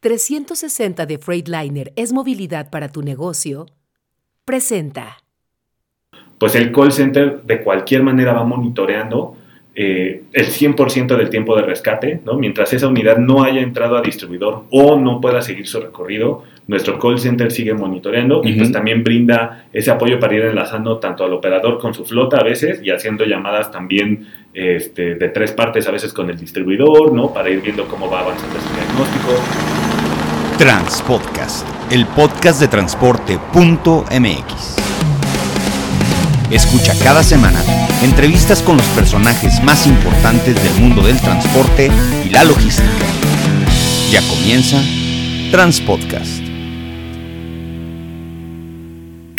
360 de Freightliner es movilidad para tu negocio, presenta. Pues el call center de cualquier manera va monitoreando eh, el 100% del tiempo de rescate, ¿no? mientras esa unidad no haya entrado a distribuidor o no pueda seguir su recorrido, nuestro call center sigue monitoreando y pues también brinda ese apoyo para ir enlazando tanto al operador con su flota a veces y haciendo llamadas también este, de tres partes a veces con el distribuidor, ¿no? para ir viendo cómo va avanzando su diagnóstico. Transpodcast, el podcast de transporte.mx. Escucha cada semana entrevistas con los personajes más importantes del mundo del transporte y la logística. Ya comienza Transpodcast.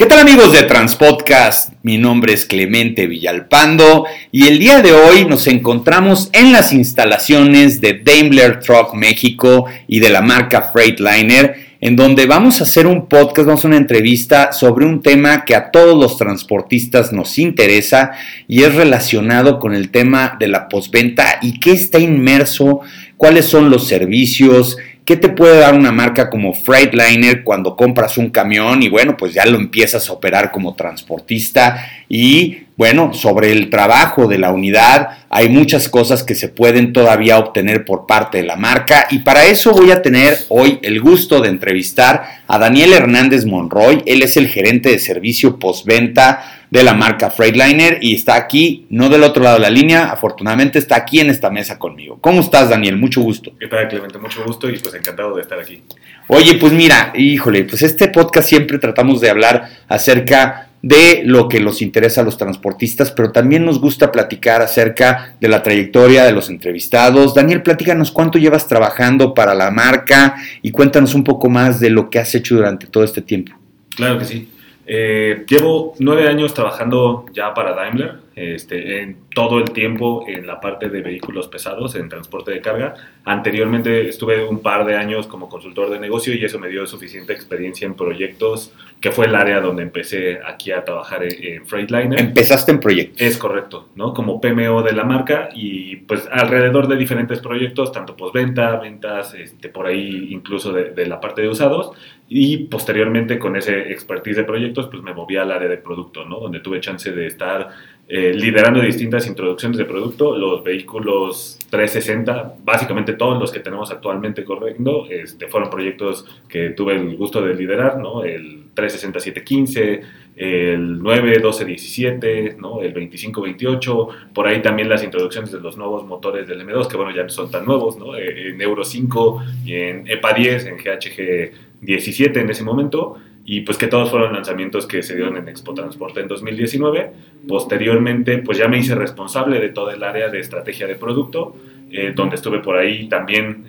¿Qué tal amigos de Transpodcast? Mi nombre es Clemente Villalpando y el día de hoy nos encontramos en las instalaciones de Daimler Truck México y de la marca Freightliner en donde vamos a hacer un podcast, vamos a una entrevista sobre un tema que a todos los transportistas nos interesa y es relacionado con el tema de la postventa y qué está inmerso, cuáles son los servicios, ¿Qué te puede dar una marca como Freightliner cuando compras un camión y bueno, pues ya lo empiezas a operar como transportista? Y bueno, sobre el trabajo de la unidad hay muchas cosas que se pueden todavía obtener por parte de la marca y para eso voy a tener hoy el gusto de entrevistar a Daniel Hernández Monroy. Él es el gerente de servicio postventa de la marca Freightliner y está aquí, no del otro lado de la línea, afortunadamente está aquí en esta mesa conmigo. ¿Cómo estás, Daniel? Mucho gusto. ¿Qué tal, Clemente? Mucho gusto y pues encantado de estar aquí. Oye, pues mira, híjole, pues este podcast siempre tratamos de hablar acerca de lo que nos interesa a los transportistas, pero también nos gusta platicar acerca de la trayectoria de los entrevistados. Daniel, platícanos cuánto llevas trabajando para la marca y cuéntanos un poco más de lo que has hecho durante todo este tiempo. Claro que sí. Eh, llevo nueve años trabajando ya para Daimler, este, en todo el tiempo en la parte de vehículos pesados, en transporte de carga. Anteriormente estuve un par de años como consultor de negocio y eso me dio suficiente experiencia en proyectos, que fue el área donde empecé aquí a trabajar en Freightliner. Empezaste en proyectos. Es correcto, ¿no? Como PMO de la marca y pues alrededor de diferentes proyectos, tanto postventa, ventas, este, por ahí incluso de, de la parte de usados y posteriormente con ese expertise de proyectos pues me moví al área de producto, ¿no? Donde tuve chance de estar eh, liderando distintas introducciones de producto, los vehículos 360, básicamente todos los que tenemos actualmente corriendo, este, fueron proyectos que tuve el gusto de liderar, ¿no? El 360-715, el 91217, ¿no? El 2528, por ahí también las introducciones de los nuevos motores del M2, que bueno, ya no son tan nuevos, ¿no? Eh, en Euro 5 y en EPA 10, en GHG 17 en ese momento y pues que todos fueron lanzamientos que se dieron en Expo Transporte en 2019. Posteriormente, pues ya me hice responsable de todo el área de estrategia de producto, eh, donde estuve por ahí también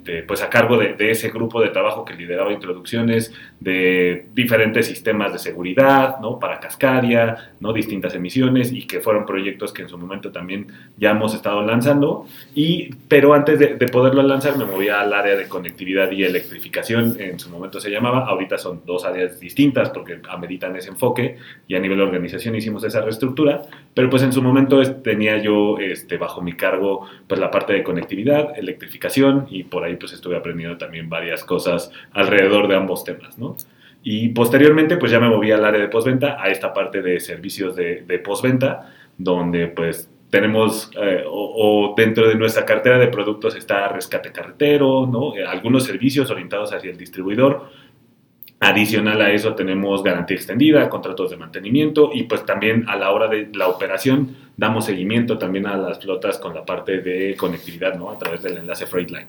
este, pues a cargo de, ese grupo de trabajo que lideraba introducciones de diferentes sistemas de seguridad, ¿no? Para Cascadia, ¿no? Distintas emisiones y que fueron proyectos que en su momento también ya hemos estado lanzando. Y, pero antes de, poderlo lanzar me movía al área de conectividad y electrificación, en su momento se llamaba, ahorita son dos áreas distintas porque ameritan ese enfoque y a nivel de organización hicimos esa reestructura, pero pues en su momento tenía yo este, bajo mi cargo pues la parte de conectividad, electrificación y por ahí pues estuve aprendiendo también varias cosas alrededor de ambos temas, ¿no? Y posteriormente pues ya me moví al área de postventa, a esta parte de servicios de, de postventa, donde pues tenemos eh, o, dentro de nuestra cartera de productos está rescate carretero, ¿no? Eh, algunos servicios orientados hacia el distribuidor. Adicional a eso tenemos garantía extendida, contratos de mantenimiento y pues también a la hora de la operación damos seguimiento también a las flotas con la parte de conectividad, ¿no? A través del enlace Freightliner.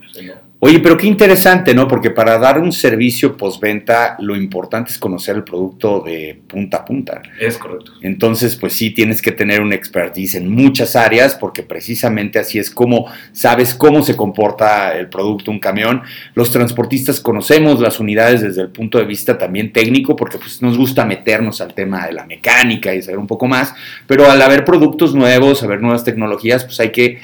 Oye, pero qué interesante, ¿no? Porque para dar un servicio postventa, lo importante es conocer el producto de punta a punta. Es correcto. Entonces, pues sí, tienes que tener un expertise en muchas áreas, porque precisamente así es como sabes cómo se comporta el producto, un camión. Los transportistas conocemos las unidades desde el punto de vista también técnico, porque pues nos gusta meternos al tema de la mecánica y saber un poco más, pero al haber productos nuevos, a ver nuevas tecnologías, pues hay que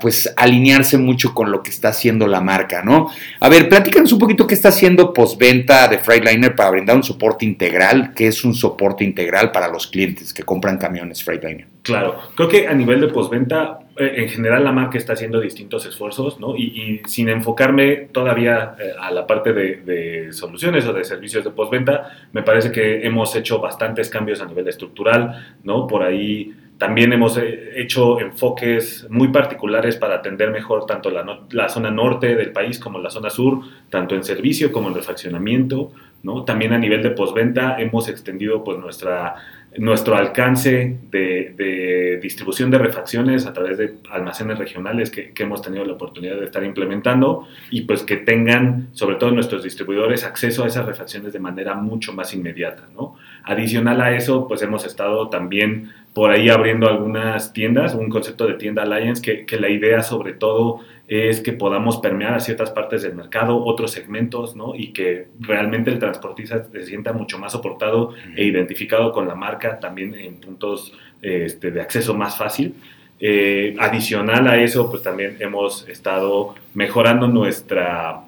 pues alinearse mucho con lo que está haciendo la marca, ¿no? A ver, platícanos un poquito qué está haciendo postventa de Freightliner para brindar un soporte integral, qué es un soporte integral para los clientes que compran camiones Freightliner. Claro, creo que a nivel de postventa, eh, en general la marca está haciendo distintos esfuerzos, ¿no? Y, sin enfocarme todavía eh, a la parte de, de, soluciones o de servicios de postventa, me parece que hemos hecho bastantes cambios a nivel estructural, ¿no? Por ahí también hemos eh, hecho enfoques muy particulares para atender mejor tanto la, la, zona norte del país como la zona sur, tanto en servicio como en refaccionamiento. ¿no? También a nivel de postventa hemos extendido pues, nuestra nuestro alcance de, distribución de refacciones a través de almacenes regionales que, hemos tenido la oportunidad de estar implementando y pues que tengan, sobre todo nuestros distribuidores, acceso a esas refacciones de manera mucho más inmediata, ¿no? Adicional a eso, pues hemos estado también por ahí abriendo algunas tiendas, un concepto de tienda Alliance que, que la idea sobre todo es que podamos permear a ciertas partes del mercado, otros segmentos, ¿no? Y que realmente el transportista se sienta mucho más soportado e identificado con la marca también en puntos este, de acceso más fácil. Eh, adicional a eso, pues también hemos estado mejorando nuestra,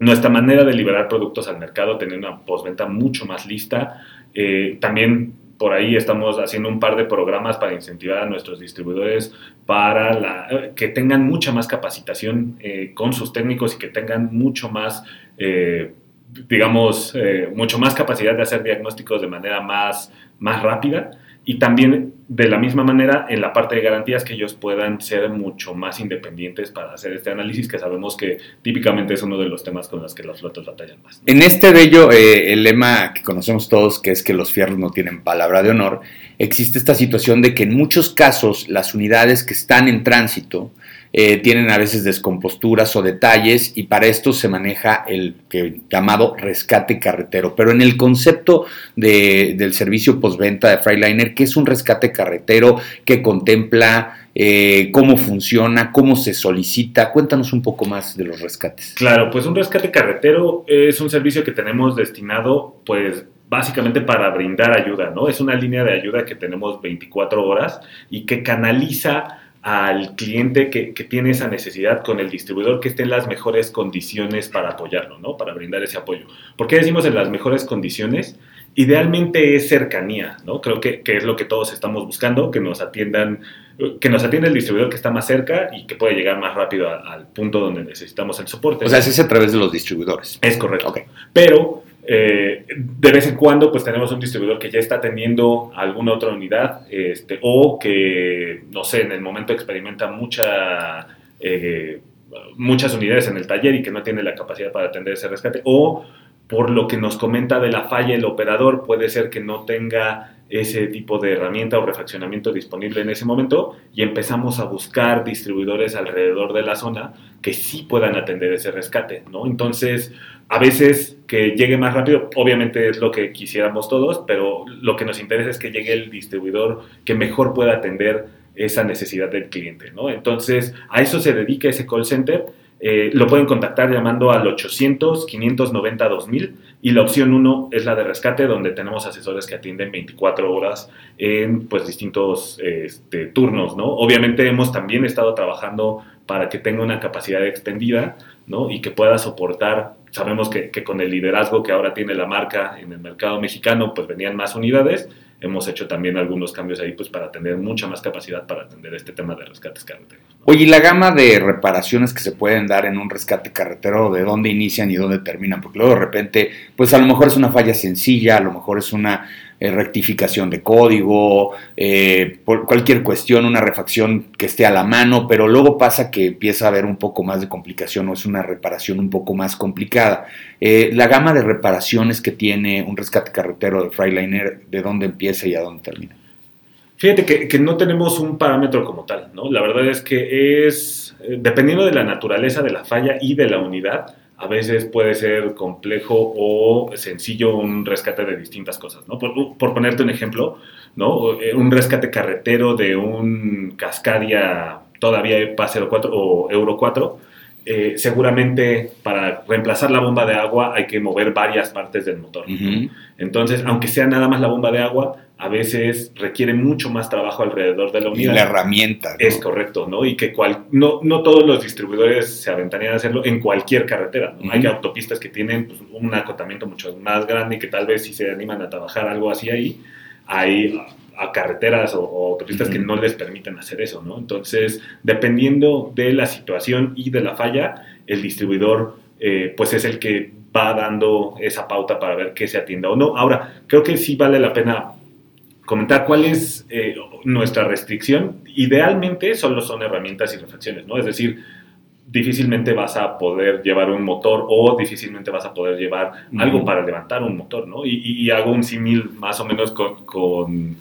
nuestra manera de liberar productos al mercado, tener una postventa mucho más lista. Eh, también por ahí estamos haciendo un par de programas para incentivar a nuestros distribuidores para la, que tengan mucha más capacitación eh, con sus técnicos y que tengan mucho más, eh, digamos, eh, mucho más capacidad de hacer diagnósticos de manera más, más rápida y también de la misma manera en la parte de garantías que ellos puedan ser mucho más independientes para hacer este análisis que sabemos que típicamente es uno de los temas con los que las flotas batallan más. En este bello, eh, el lema que conocemos todos, que es que los fierros no tienen palabra de honor, existe esta situación de que en muchos casos las unidades que están en tránsito, eh, tienen a veces descomposturas o detalles y para esto se maneja el llamado rescate carretero. Pero en el concepto del servicio postventa de Freiliner, ¿qué es un rescate carretero? ¿Qué contempla? Eh, ¿Cómo funciona? ¿Cómo se solicita? Cuéntanos un poco más de los rescates. Claro, pues un rescate carretero es un servicio que tenemos destinado pues básicamente para brindar ayuda, ¿no? Es una línea de ayuda que tenemos 24 horas y que canaliza al cliente que, tiene esa necesidad con el distribuidor que esté en las mejores condiciones para apoyarlo, ¿no? Para brindar ese apoyo. ¿Por qué decimos en las mejores condiciones? Idealmente es cercanía, ¿no? Creo que, es lo que todos estamos buscando, que nos atiendan, que nos atienda el distribuidor que está más cerca y que puede llegar más rápido al punto donde necesitamos el soporte. O sea, es a través de los distribuidores. Es correcto. Okay. Pero eh, de vez en cuando, pues tenemos un distribuidor que ya está teniendo alguna otra unidad este, o que, no sé, en el momento experimenta eh, muchas unidades en el taller y que no tiene la capacidad para atender ese rescate. O por lo que nos comenta de la falla el operador, puede ser que no tenga ese tipo de herramienta o refaccionamiento disponible en ese momento y empezamos a buscar distribuidores alrededor de la zona que sí puedan atender ese rescate, ¿no? Entonces, a veces que llegue más rápido, obviamente es lo que quisiéramos todos, pero lo que nos interesa es que llegue el distribuidor que mejor pueda atender esa necesidad del cliente, ¿no? Entonces, a eso se dedica ese call center. Eh, lo pueden contactar llamando al 800-590-2000 y la opción 1 es la de rescate, donde tenemos asesores que atienden 24 horas en pues, distintos este, turnos, ¿no? Obviamente hemos también estado trabajando para que tenga una capacidad extendida, ¿no? Y que pueda soportar sabemos que, con el liderazgo que ahora tiene la marca en el mercado mexicano, pues venían más unidades. Hemos hecho también algunos cambios ahí pues para tener mucha más capacidad para atender este tema de rescates carreteros. Oye, ¿y la gama de reparaciones que se pueden dar en un rescate carretero, de dónde inician y dónde terminan? Porque luego de repente, pues a lo mejor es una falla sencilla, a lo mejor es una eh, rectificación de código, eh, por cualquier cuestión, una refacción que esté a la mano, pero luego pasa que empieza a haber un poco más de complicación o es una reparación un poco más complicada. Eh, la gama de reparaciones que tiene un rescate carretero de Freiliner, ¿de dónde empieza y a dónde termina? Fíjate que, que, no tenemos un parámetro como tal, ¿no? La verdad es que es, dependiendo de la naturaleza de la falla y de la unidad, a veces puede ser complejo o sencillo un rescate de distintas cosas, ¿no? Por, ponerte un ejemplo, ¿no? Eh, un rescate carretero de un Cascadia todavía EPA 04 o Euro 4, eh, seguramente para reemplazar la bomba de agua hay que mover varias partes del motor. Entonces, aunque sea nada más la bomba de agua, a veces requiere mucho más trabajo alrededor de la Y unidad. la herramienta. ¿no? Es correcto, ¿no? Y que cual, no, no todos los distribuidores se aventarían a hacerlo en cualquier carretera. ¿no? Hay autopistas que tienen pues, un acotamiento mucho más grande y que tal vez si se animan a trabajar algo así ahí, hay a, carreteras o, o autopistas que no les permiten hacer eso, ¿no? Entonces, dependiendo de la situación y de la falla, el distribuidor eh, pues es el que va dando esa pauta para ver qué se atienda o no. Ahora, creo que sí vale la pena comentar cuál es eh, nuestra restricción. Idealmente solo son herramientas y refacciones, ¿no? Es decir, difícilmente vas a poder llevar un motor o difícilmente vas a poder llevar algo para levantar un motor, ¿no? Y, y- y hago un símil más o menos con, con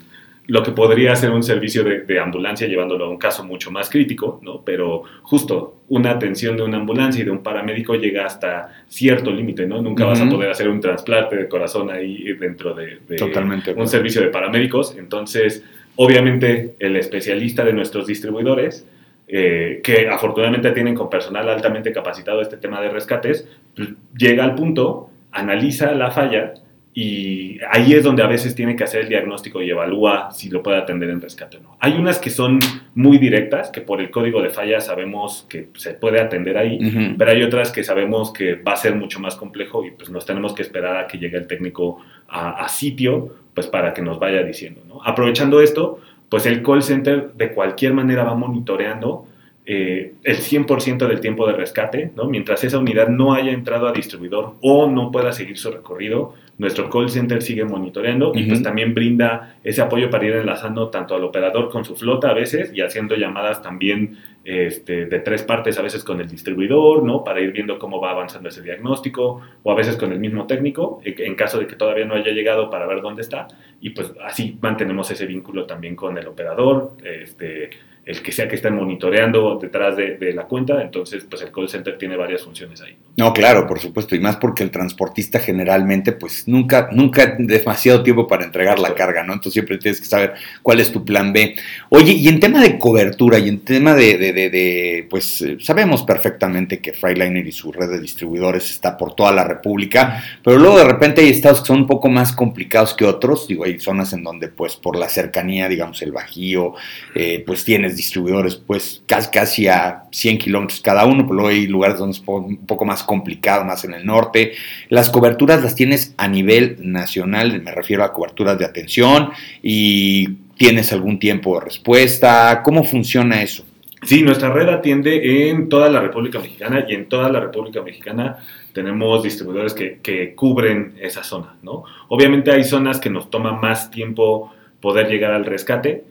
lo que podría ser un servicio de, de ambulancia llevándolo a un caso mucho más crítico, ¿no? Pero justo una atención de una ambulancia y de un paramédico llega hasta cierto límite, ¿no? Nunca vas a poder hacer un trasplante de corazón ahí dentro de, de Totalmente. un servicio de paramédicos. Entonces, obviamente, el especialista de nuestros distribuidores, eh, que afortunadamente tienen con personal altamente capacitado este tema de rescates, pues, llega al punto, analiza la falla y ahí es donde a veces tiene que hacer el diagnóstico y evalúa si lo puede atender en rescate o no. Hay unas que son muy directas, que por el código de falla sabemos que se puede atender ahí, Ujú. pero hay otras que sabemos que va a ser mucho más complejo y pues nos tenemos que esperar a que llegue el técnico a, a sitio pues para que nos vaya diciendo. ¿no? Aprovechando esto, pues el call center de cualquier manera va monitoreando eh, el 100% del tiempo de rescate, ¿no? mientras esa unidad no haya entrado a distribuidor o no pueda seguir su recorrido, nuestro call center sigue monitoreando y pues también brinda ese apoyo para ir enlazando tanto al operador con su flota a veces y haciendo llamadas también este, de tres partes, a veces con el distribuidor, ¿no? Para ir viendo cómo va avanzando ese diagnóstico, o a veces con el mismo técnico, en en caso de que todavía no haya llegado para ver dónde está, y pues así mantenemos ese vínculo también con el operador, este, el que sea que estén monitoreando detrás de, de la cuenta, entonces pues el call center tiene varias funciones ahí. No, claro, por supuesto, y más porque el transportista generalmente, pues nunca, nunca demasiado tiempo para entregar la carga, ¿no? Entonces siempre tienes que saber cuál es tu plan B. Oye, y en tema de cobertura y en tema de, de, de- de, pues sabemos perfectamente que Freightliner y su red de distribuidores está por toda la República, pero luego de repente hay estados que son un poco más complicados que otros, digo, hay zonas en donde pues por la cercanía, digamos, el Bajío, eh, pues tienes distribuidores pues casi, a 100 kilómetros cada uno, pero luego hay lugares donde es un poco más complicado, más en el norte. Las coberturas las tienes a nivel nacional, me refiero a coberturas de atención y tienes algún tiempo de respuesta. ¿Cómo funciona eso? Sí, nuestra red atiende en toda la República Mexicana y en toda la República Mexicana tenemos distribuidores que, que cubren esa zona, ¿no? Obviamente hay zonas que nos toma más tiempo poder llegar al rescate.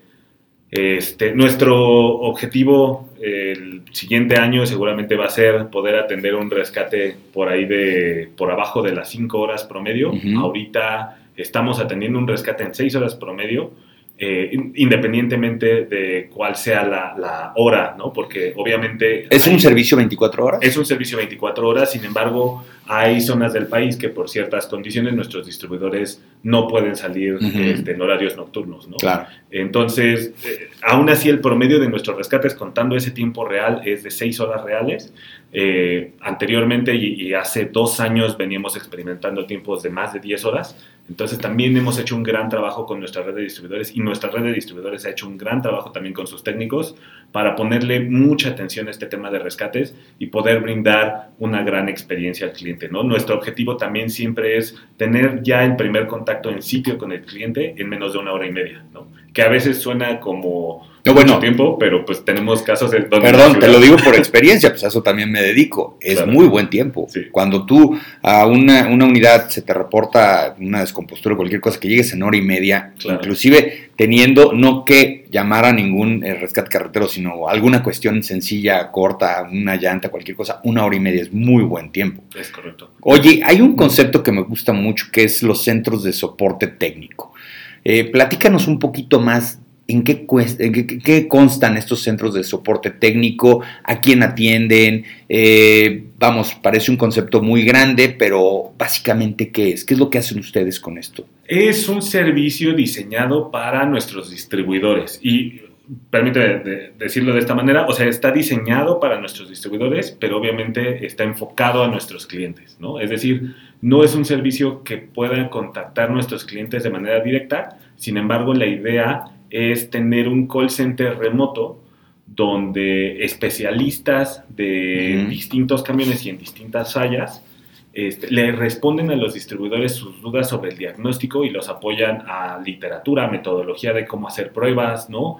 Este, nuestro objetivo el siguiente año seguramente va a ser poder atender un rescate por ahí de, por abajo de las 5 horas promedio. Ahorita estamos atendiendo un rescate en 6 horas promedio eh, in- independientemente de cuál sea la, la hora, ¿no? Porque obviamente... ¿Es hay- un servicio 24 horas? Es un servicio 24 horas, sin embargo, hay zonas del país que por ciertas condiciones nuestros distribuidores no pueden salir Ujú. este, en horarios nocturnos, ¿no? Claro. Entonces, eh, aún así el promedio de nuestros rescates contando ese tiempo real es de 6 horas reales. Eh, anteriormente y, y hace dos años veníamos experimentando tiempos de más de 10 horas. Entonces también hemos hecho un gran trabajo con nuestra red de distribuidores y nuestra red de distribuidores ha hecho un gran trabajo también con sus técnicos para ponerle mucha atención a este tema de rescates y poder brindar una gran experiencia al cliente. Nuestro objetivo también siempre es tener ya el primer contacto en sitio con el cliente en menos de una hora y media, que a veces suena como No, bueno. mucho tiempo, pero pues tenemos casos en donde... Perdón, te lo digo por experiencia, pues a eso también me dedico. Es Claro. muy buen tiempo. Sí. Cuando tú a una, una unidad se te reporta una descompostura o cualquier cosa que llegues en hora y media, Claro. inclusive teniendo no que llamar a ningún eh, rescate carretero, sino alguna cuestión sencilla, corta, una llanta, cualquier cosa, una hora y media es muy buen tiempo. Es correcto. Oye, hay un concepto que me gusta mucho que es los centros de soporte técnico. Eh, platícanos un poquito más en qué, en qué constan estos centros de soporte técnico, a quién atienden. Eh, vamos, parece un concepto muy grande, pero básicamente, ¿qué es? ¿Qué es lo que hacen ustedes con esto? Es un servicio diseñado para nuestros distribuidores y permíteme decirlo de esta manera, o sea, está diseñado para nuestros distribuidores, pero obviamente está enfocado a nuestros clientes, ¿no? Es decir, no es un servicio que puedan contactar nuestros clientes de manera directa, sin embargo, la idea es tener un call center remoto donde especialistas de distintos camiones y en distintas fallas este, le responden a los distribuidores sus dudas sobre el diagnóstico y los apoyan a literatura, metodología de cómo hacer pruebas, ¿no?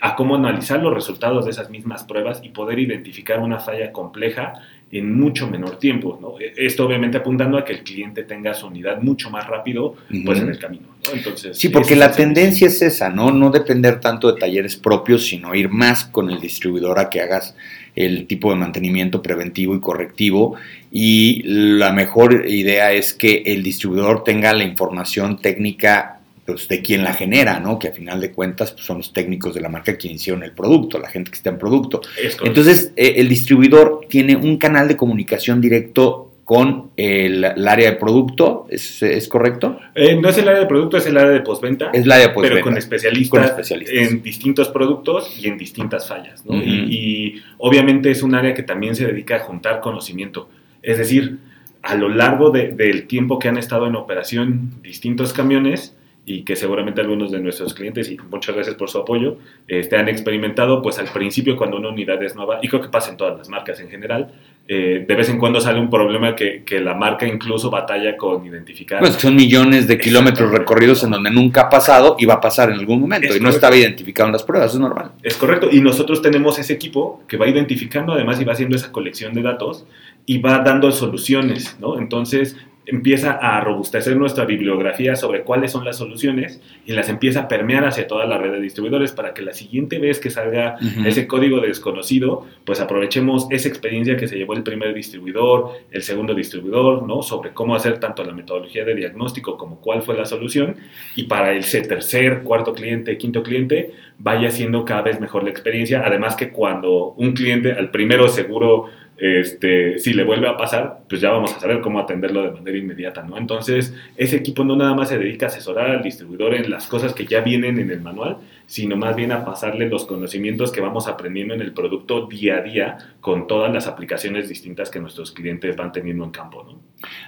a cómo analizar los resultados de esas mismas pruebas y poder identificar una falla compleja en mucho menor tiempo. ¿no? E, esto obviamente apuntando a que el cliente tenga su unidad mucho más rápido pues, en el camino. Entonces, sí, porque la tendencia es esa, ¿no? No depender tanto de talleres propios, sino ir más con el distribuidor a que hagas el tipo de mantenimiento preventivo y correctivo. Y la mejor idea es que el distribuidor tenga la información técnica pues, de quien la genera, ¿no? Que a final de cuentas pues, son los técnicos de la marca quienes hicieron el producto, la gente que está en producto. Entonces, eh, el distribuidor tiene un canal de comunicación directo con el, área de producto, ¿es, correcto? Eh, no es el área de producto, es el área de postventa. Es el área de postventa. Pero con especialistas, en distintos productos y en distintas fallas, ¿no? y, obviamente es un área que también se dedica a juntar conocimiento. Es decir, a lo largo del tiempo que han estado en operación distintos camiones, y que seguramente algunos de nuestros clientes, y muchas gracias por su apoyo, este, han experimentado, pues al principio cuando una unidad es nueva, y creo que pasa en todas las marcas en general, eh, de vez en cuando sale un problema que, que, la marca incluso batalla con identificar. Pues son millones de kilómetros recorridos en donde nunca ha pasado y va a pasar en algún momento, y no estaba identificado en las pruebas, es normal. Es correcto, y nosotros tenemos ese equipo que va identificando además y va haciendo esa colección de datos y va dando soluciones, ¿no? Entonces, empieza a robustecer nuestra bibliografía sobre cuáles son las soluciones y las empieza a permear hacia toda la red de distribuidores para que la siguiente vez que salga ese código desconocido, pues aprovechemos esa experiencia que se llevó el primer distribuidor, el segundo distribuidor, ¿no? Sobre cómo hacer tanto la metodología de diagnóstico como cuál fue la solución y para ese tercer, cuarto cliente, quinto cliente, vaya siendo cada vez mejor la experiencia. Además que cuando un cliente al primero seguro este, si le vuelve a pasar, pues ya vamos a saber cómo atenderlo de manera inmediata, ¿no? Entonces, ese equipo no nada más se dedica a asesorar al distribuidor en las cosas que ya vienen en el manual, sino más bien a pasarle los conocimientos que vamos aprendiendo en el producto día a día con todas las aplicaciones distintas que nuestros clientes van teniendo en campo, ¿no?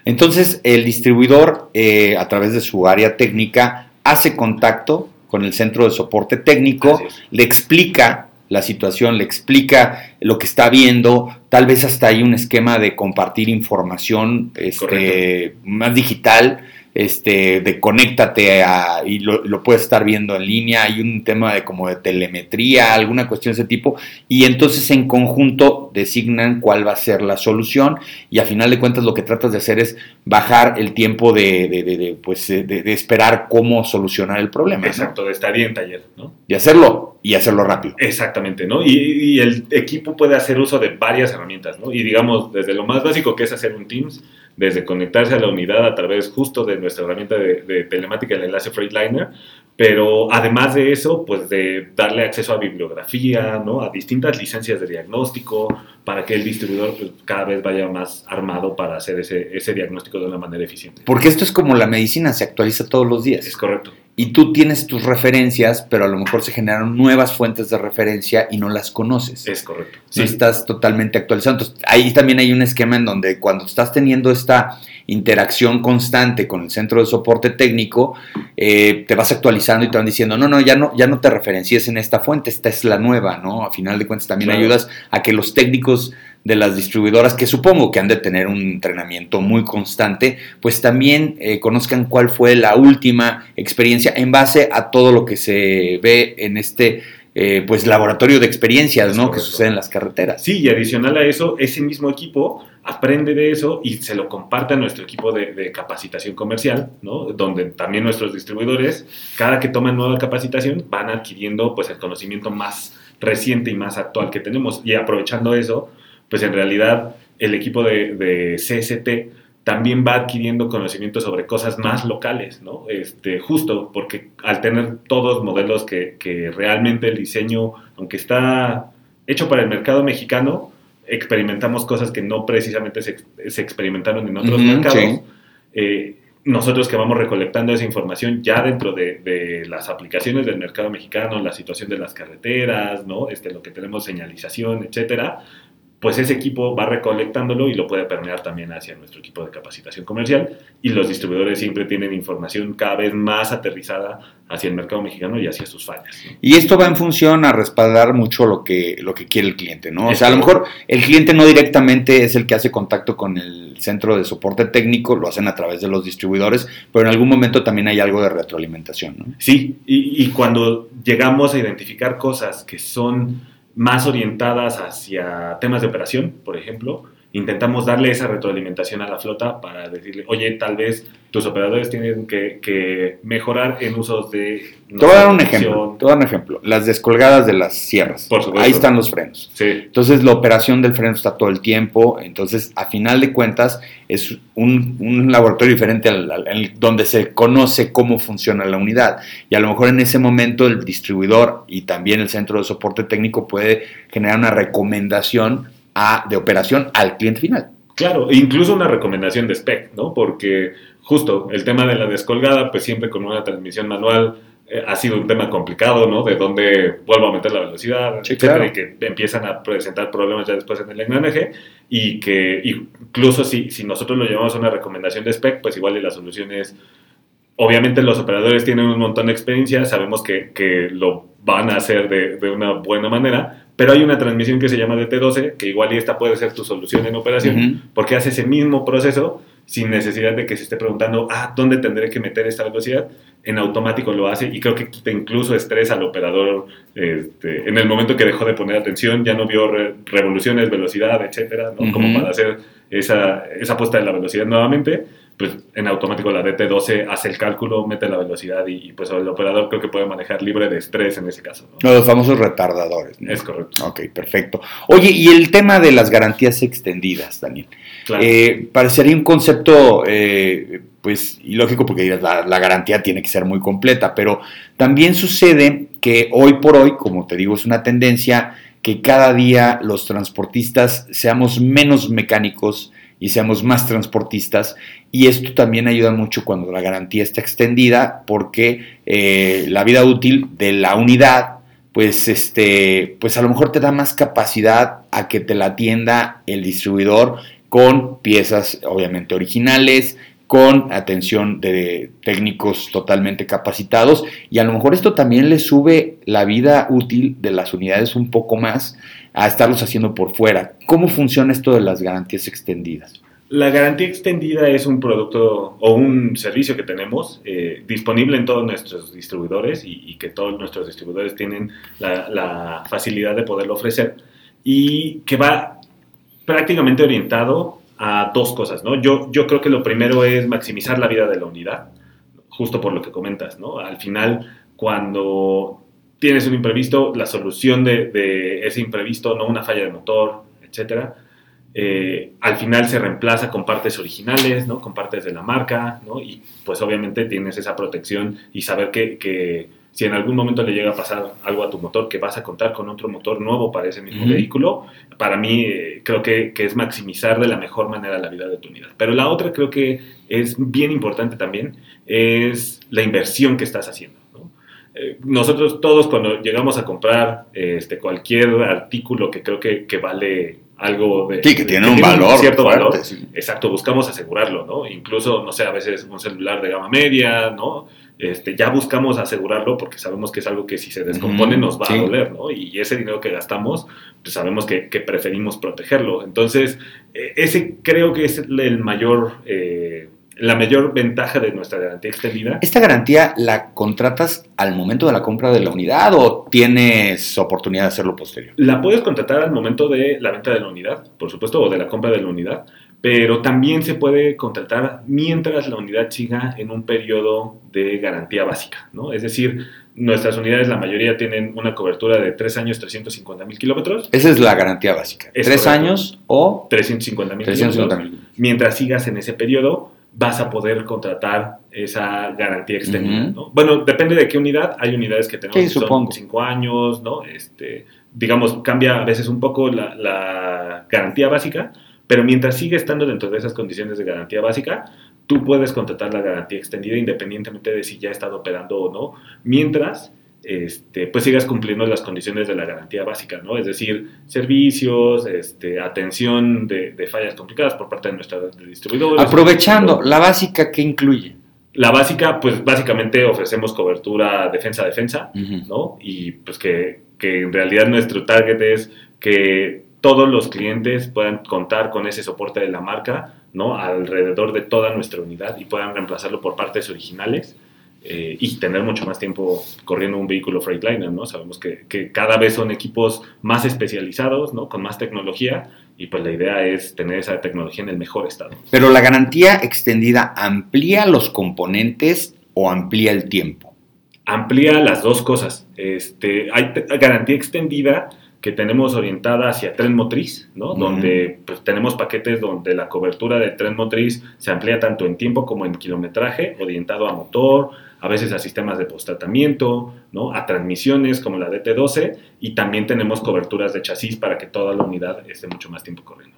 Entonces, el distribuidor, eh, a través de su área técnica, hace contacto con el centro de soporte técnico, le explica la situación, le explica lo que está viendo, tal vez hasta hay un esquema de compartir información este, más digital este, de conéctate a, y lo, puedes estar viendo en línea, hay un tema de como de telemetría, alguna cuestión de ese tipo, y entonces en conjunto designan cuál va a ser la solución y a final de cuentas lo que tratas de hacer es bajar el tiempo de, de, pues, de, esperar cómo solucionar el problema. Exacto, de estar en taller, ¿no? Y hacerlo, y hacerlo rápido. Exactamente, ¿no? Y, y el equipo puede hacer uso de varias herramientas, ¿no? Y digamos, desde lo más básico que es hacer un Teams, desde conectarse a la unidad a través justo de nuestra herramienta de, telemática, el enlace Freightliner, pero además de eso, pues de darle acceso a bibliografía, ¿no? A distintas licencias de diagnóstico, para que el distribuidor pues, cada vez vaya más armado para hacer ese, ese diagnóstico de una manera eficiente. Porque esto es como la medicina, se actualiza todos los días. Es correcto y tú tienes tus referencias, pero a lo mejor se generaron nuevas fuentes de referencia y no las conoces. Es correcto. Sí. estás totalmente actualizado. Entonces, ahí también hay un esquema en donde cuando estás teniendo esta interacción constante con el centro de soporte técnico, eh, te vas actualizando y te van diciendo, no, no, ya no, ya no te referencies en esta fuente, esta es la nueva, ¿no? A final de cuentas también ayudas a que los técnicos de las distribuidoras, que supongo que han de tener un entrenamiento muy constante, pues también eh, conozcan cuál fue la última experiencia en base a todo lo que se ve en este eh, pues laboratorio de experiencias, ¿no? Que sucede en las carreteras. Sí, y adicional a eso, ese mismo equipo aprende de eso y se lo comparte a nuestro equipo de, capacitación comercial, ¿no? Donde también nuestros distribuidores, cada que toman nueva capacitación, van adquiriendo pues el conocimiento más reciente y más actual que tenemos y aprovechando eso, pues en realidad el equipo de, de CST también va adquiriendo conocimiento sobre cosas más locales, ¿no? Este, justo porque al tener todos modelos que, que realmente el diseño, aunque está hecho para el mercado mexicano, experimentamos cosas que no precisamente se, se experimentaron en otros mercados. Eh, nosotros que vamos recolectando esa información ya dentro de, las aplicaciones del mercado mexicano, la situación de las carreteras, ¿no? Este, lo que tenemos señalización, etcétera, pues ese equipo va recolectándolo y lo puede permear también hacia nuestro equipo de capacitación comercial y los distribuidores siempre tienen información cada vez más aterrizada hacia el mercado mexicano y hacia sus fallas. ¿no? Y esto va en función a respaldar mucho lo que, lo que quiere el cliente, ¿no? O sea, a lo mejor el cliente no directamente es el que hace contacto con el centro de soporte técnico, lo hacen a través de los distribuidores, pero en algún momento también hay algo de retroalimentación, ¿no? Sí, y, y cuando llegamos a identificar cosas que son más orientadas hacia temas de operación, por ejemplo, intentamos darle esa retroalimentación a la flota para decirle, oye, tal vez tus operadores tienen que, que mejorar en usos de... No te voy a dar un ejemplo, te voy a dar un ejemplo. Las descolgadas de las sierras. Por supuesto. Ahí están los frenos. Sí. Entonces la operación del freno está todo el tiempo. Entonces, a final de cuentas, es un, un laboratorio diferente al, al, al, donde se conoce cómo funciona la unidad. Y a lo mejor en ese momento el distribuidor y también el centro de soporte técnico puede generar una recomendación a, de operación al cliente final. Claro, incluso una recomendación de spec, ¿no? Porque justo el tema de la descolgada, pues siempre con una transmisión manual eh, ha sido un tema complicado, ¿no? De dónde vuelvo a meter la velocidad, Sí, etcétera, claro. y que empiezan a presentar problemas ya después en el engranaje y que incluso si, si nosotros lo llevamos a una recomendación de spec, pues igual y la solución es, obviamente los operadores tienen un montón de experiencia, sabemos que, que lo van a hacer de, de, una buena manera, pero hay una transmisión que se llama DT12, que igual y esta puede ser tu solución en operación, Uh -huh. porque hace ese mismo proceso sin necesidad de que se esté preguntando, ah, ¿dónde tendré que meter esta velocidad? En automático lo hace y creo que quita incluso estrés al operador este, en el momento que dejó de poner atención, ya no vio re revoluciones, velocidad, etcétera, ¿no? uh -huh. como para hacer esa, esa puesta de la velocidad nuevamente pues en automático la DT12 hace el cálculo, mete la velocidad y, y, pues el operador creo que puede manejar libre de estrés en ese caso. ¿no? Los famosos retardadores. ¿no? Es correcto. Ok, perfecto. Oye, y el tema de las garantías extendidas, Daniel. Claro. Eh, parecería un concepto, eh, pues, ilógico porque la, la, garantía tiene que ser muy completa, pero también sucede que hoy por hoy, como te digo, es una tendencia que cada día los transportistas seamos menos mecánicos y seamos más transportistas. Y esto también ayuda mucho cuando la garantía está extendida porque eh, la vida útil de la unidad, pues, este, pues a lo mejor te da más capacidad a que te la atienda el distribuidor con piezas obviamente originales, con atención de técnicos totalmente capacitados y a lo mejor esto también le sube la vida útil de las unidades un poco más a estarlos haciendo por fuera. ¿Cómo funciona esto de las garantías extendidas? La garantía extendida es un producto o un servicio que tenemos eh, disponible en todos nuestros distribuidores y, que todos nuestros distribuidores tienen la, la facilidad de poderlo ofrecer y que va prácticamente orientado a dos cosas, ¿no? Yo, yo creo que lo primero es maximizar la vida de la unidad, justo por lo que comentas, ¿no? Al final, cuando tienes un imprevisto, la solución de, de ese imprevisto, no una falla de motor, etcétera, eh, al final se reemplaza con partes originales, ¿no? Con partes de la marca, ¿no? Y pues obviamente tienes esa protección y saber que, que si en algún momento le llega a pasar algo a tu motor, que vas a contar con otro motor nuevo para ese mismo uh -huh. vehículo, para mí eh, creo que, que, es maximizar de la mejor manera la vida de tu unidad. Pero la otra creo que es bien importante también, es la inversión que estás haciendo. Eh, nosotros todos cuando llegamos a comprar este, cualquier artículo que creo que, que vale algo de... Sí, que tiene un valor. cierto fuerte, valor. Sí. Exacto, buscamos asegurarlo, ¿no? Incluso, no sé, a veces un celular de gama media, ¿no? Este, ya buscamos asegurarlo porque sabemos que es algo que si se descompone nos va sí. a doler, ¿no? Y ese dinero que gastamos, pues sabemos que, que preferimos protegerlo. Entonces, eh, ese creo que es el mayor... Eh, la mayor ventaja de nuestra garantía extendida. ¿Esta garantía la contratas al momento de la compra de la unidad o tienes oportunidad de hacerlo posterior? La puedes contratar al momento de la venta de la unidad, por supuesto, o de la compra de la unidad, pero también se puede contratar mientras la unidad siga en un periodo de garantía básica, ¿no? Es decir, nuestras unidades, la mayoría tienen una cobertura de 3 años, 350 mil kilómetros. Esa es la garantía básica. Es 3 correcto. años o 350 mil 350 kilómetros. Mientras sigas en ese periodo, vas a poder contratar esa garantía extendida, uh -huh. ¿no? Bueno, depende de qué unidad. Hay unidades que tenemos sí, que son supongo. 5 años, ¿no? Este, digamos, cambia a veces un poco la, la, garantía básica, pero mientras sigue estando dentro de esas condiciones de garantía básica, tú puedes contratar la garantía extendida independientemente de si ya ha estado operando o no, mientras este, pues sigas cumpliendo las condiciones de la garantía básica, ¿no? Es decir, servicios, este, atención de, fallas complicadas por parte de nuestra distribuidora. Aprovechando, ¿la básica qué incluye? La básica, pues básicamente ofrecemos cobertura defensa-defensa, ¿no? Y pues que, que en realidad nuestro target es que todos los clientes puedan contar con ese soporte de la marca, ¿no? Alrededor de toda nuestra unidad y puedan reemplazarlo por partes originales eh, y tener mucho más tiempo corriendo un vehículo Freightliner, ¿no? Sabemos que, que, cada vez son equipos más especializados, ¿no? Con más tecnología y pues la idea es tener esa tecnología en el mejor estado. Pero la garantía extendida amplía los componentes o amplía el tiempo? Amplía las dos cosas. Este, hay garantía extendida que tenemos orientada hacia tren motriz, ¿no? Donde pues, tenemos paquetes donde la cobertura de tren motriz se amplía tanto en tiempo como en kilometraje, orientado a motor, a veces a sistemas de post-tratamiento, ¿no? a transmisiones como la DT12 y también tenemos coberturas de chasis para que toda la unidad esté mucho más tiempo corriendo.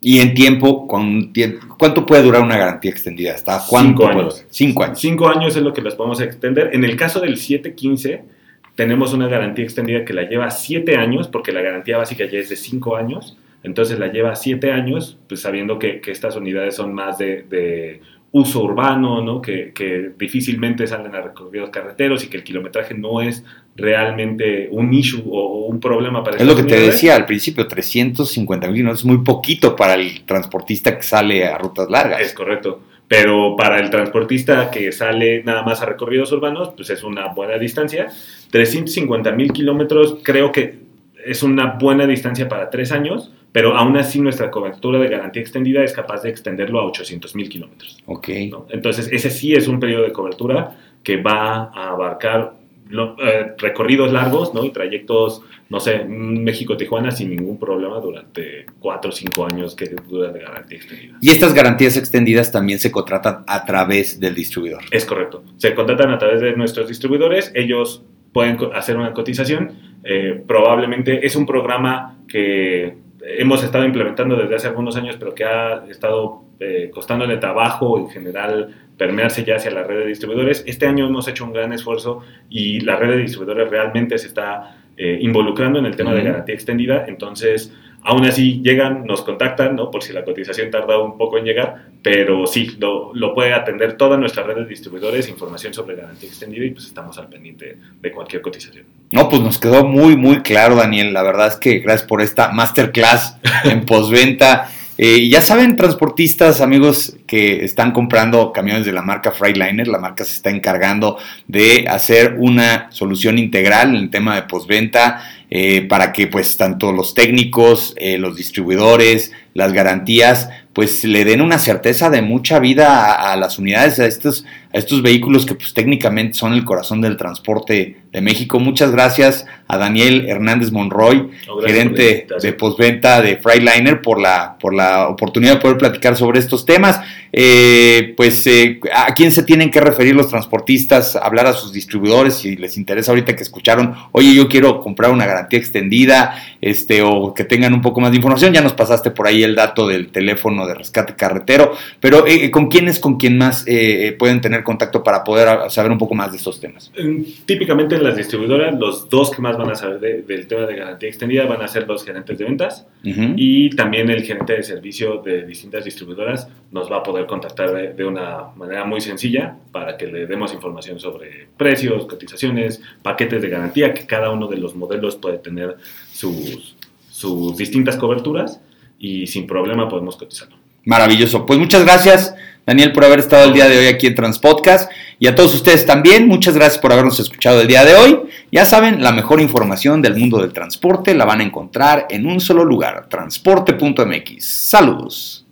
¿Y en tiempo, cuánto puede durar una garantía extendida? ¿Hasta cuánto? Cinco años. Cinco años. Cinco años es lo que les podemos extender. En el caso del 715, tenemos una garantía extendida que la lleva siete años, porque la garantía básica ya es de cinco años. Entonces la lleva siete años, pues sabiendo que, estas unidades son más de uso urbano, ¿no? que, que, difícilmente salen a recorridos carreteros y que el kilometraje no es realmente un issue o, un problema para Es lo que te decía al principio, 350 mil es muy poquito para el transportista que sale a rutas largas. Es correcto, pero para el transportista que sale nada más a recorridos urbanos, pues es una buena distancia. 350 mil kilómetros creo que es una buena distancia para tres años pero aún así nuestra cobertura de garantía extendida es capaz de extenderlo a 800 mil kilómetros. Ok. Entonces, ese sí es un periodo de cobertura que va a abarcar eh, recorridos largos ¿no? y trayectos, no sé, México-Tijuana sin ningún problema durante 4 o 5 años que dura de garantía extendida. Y estas garantías extendidas también se contratan a través del distribuidor. Es correcto. Se contratan a través de nuestros distribuidores. Ellos pueden hacer una cotización. Eh, probablemente es un programa que hemos estado implementando desde hace algunos años, pero que ha estado eh, costándole trabajo en general permearse ya hacia la red de distribuidores. Este año hemos hecho un gran esfuerzo y la red de distribuidores realmente se está eh, involucrando en el tema de garantía extendida. Entonces, Aún así llegan, nos contactan, ¿no? Por si la cotización tarda un poco en llegar, pero sí, lo, lo, puede atender toda nuestra red de distribuidores, información sobre garantía extendida y pues estamos al pendiente de cualquier cotización. No, pues nos quedó muy, muy claro, Daniel. La verdad es que gracias por esta masterclass en postventa. Eh, ya saben, transportistas, amigos que están comprando camiones de la marca Freightliner, la marca se está encargando de hacer una solución integral en el tema de postventa eh, para que pues tanto los técnicos, eh, los distribuidores, las garantías, pues le den una certeza de mucha vida a, las unidades, a estos, a estos vehículos que pues técnicamente son el corazón del transporte de México. Muchas gracias a Daniel Hernández Monroy, gerente de postventa de Freightliner, por la, por la oportunidad de poder platicar sobre estos temas. Eh, pues eh, a quién se tienen que referir los transportistas, hablar a sus distribuidores si les interesa ahorita que escucharon, oye, yo quiero comprar una garantía extendida, este, o que tengan un poco más de información, ya nos pasaste por ahí el dato del teléfono de rescate carretero, pero eh, ¿con quién es con quién más pueden tener contacto para poder saber un poco más de estos temas? Típicamente en las distribuidoras, los dos que más van a saber del tema de garantía extendida van a ser los gerentes de ventas y también el gerente de servicio de distintas distribuidoras nos va a poder contactar de, una manera muy sencilla para que le demos información sobre precios, cotizaciones, paquetes de garantía, que cada uno de los modelos puede tener sus, sus distintas coberturas y sin problema podemos cotizarlo. Maravilloso. Pues muchas gracias, Daniel, por haber estado el día de hoy aquí en Transpodcast. Y a todos ustedes también, muchas gracias por habernos escuchado el día de hoy. Ya saben, la mejor información del mundo del transporte la van a encontrar en un solo lugar, transporte.mx. Saludos.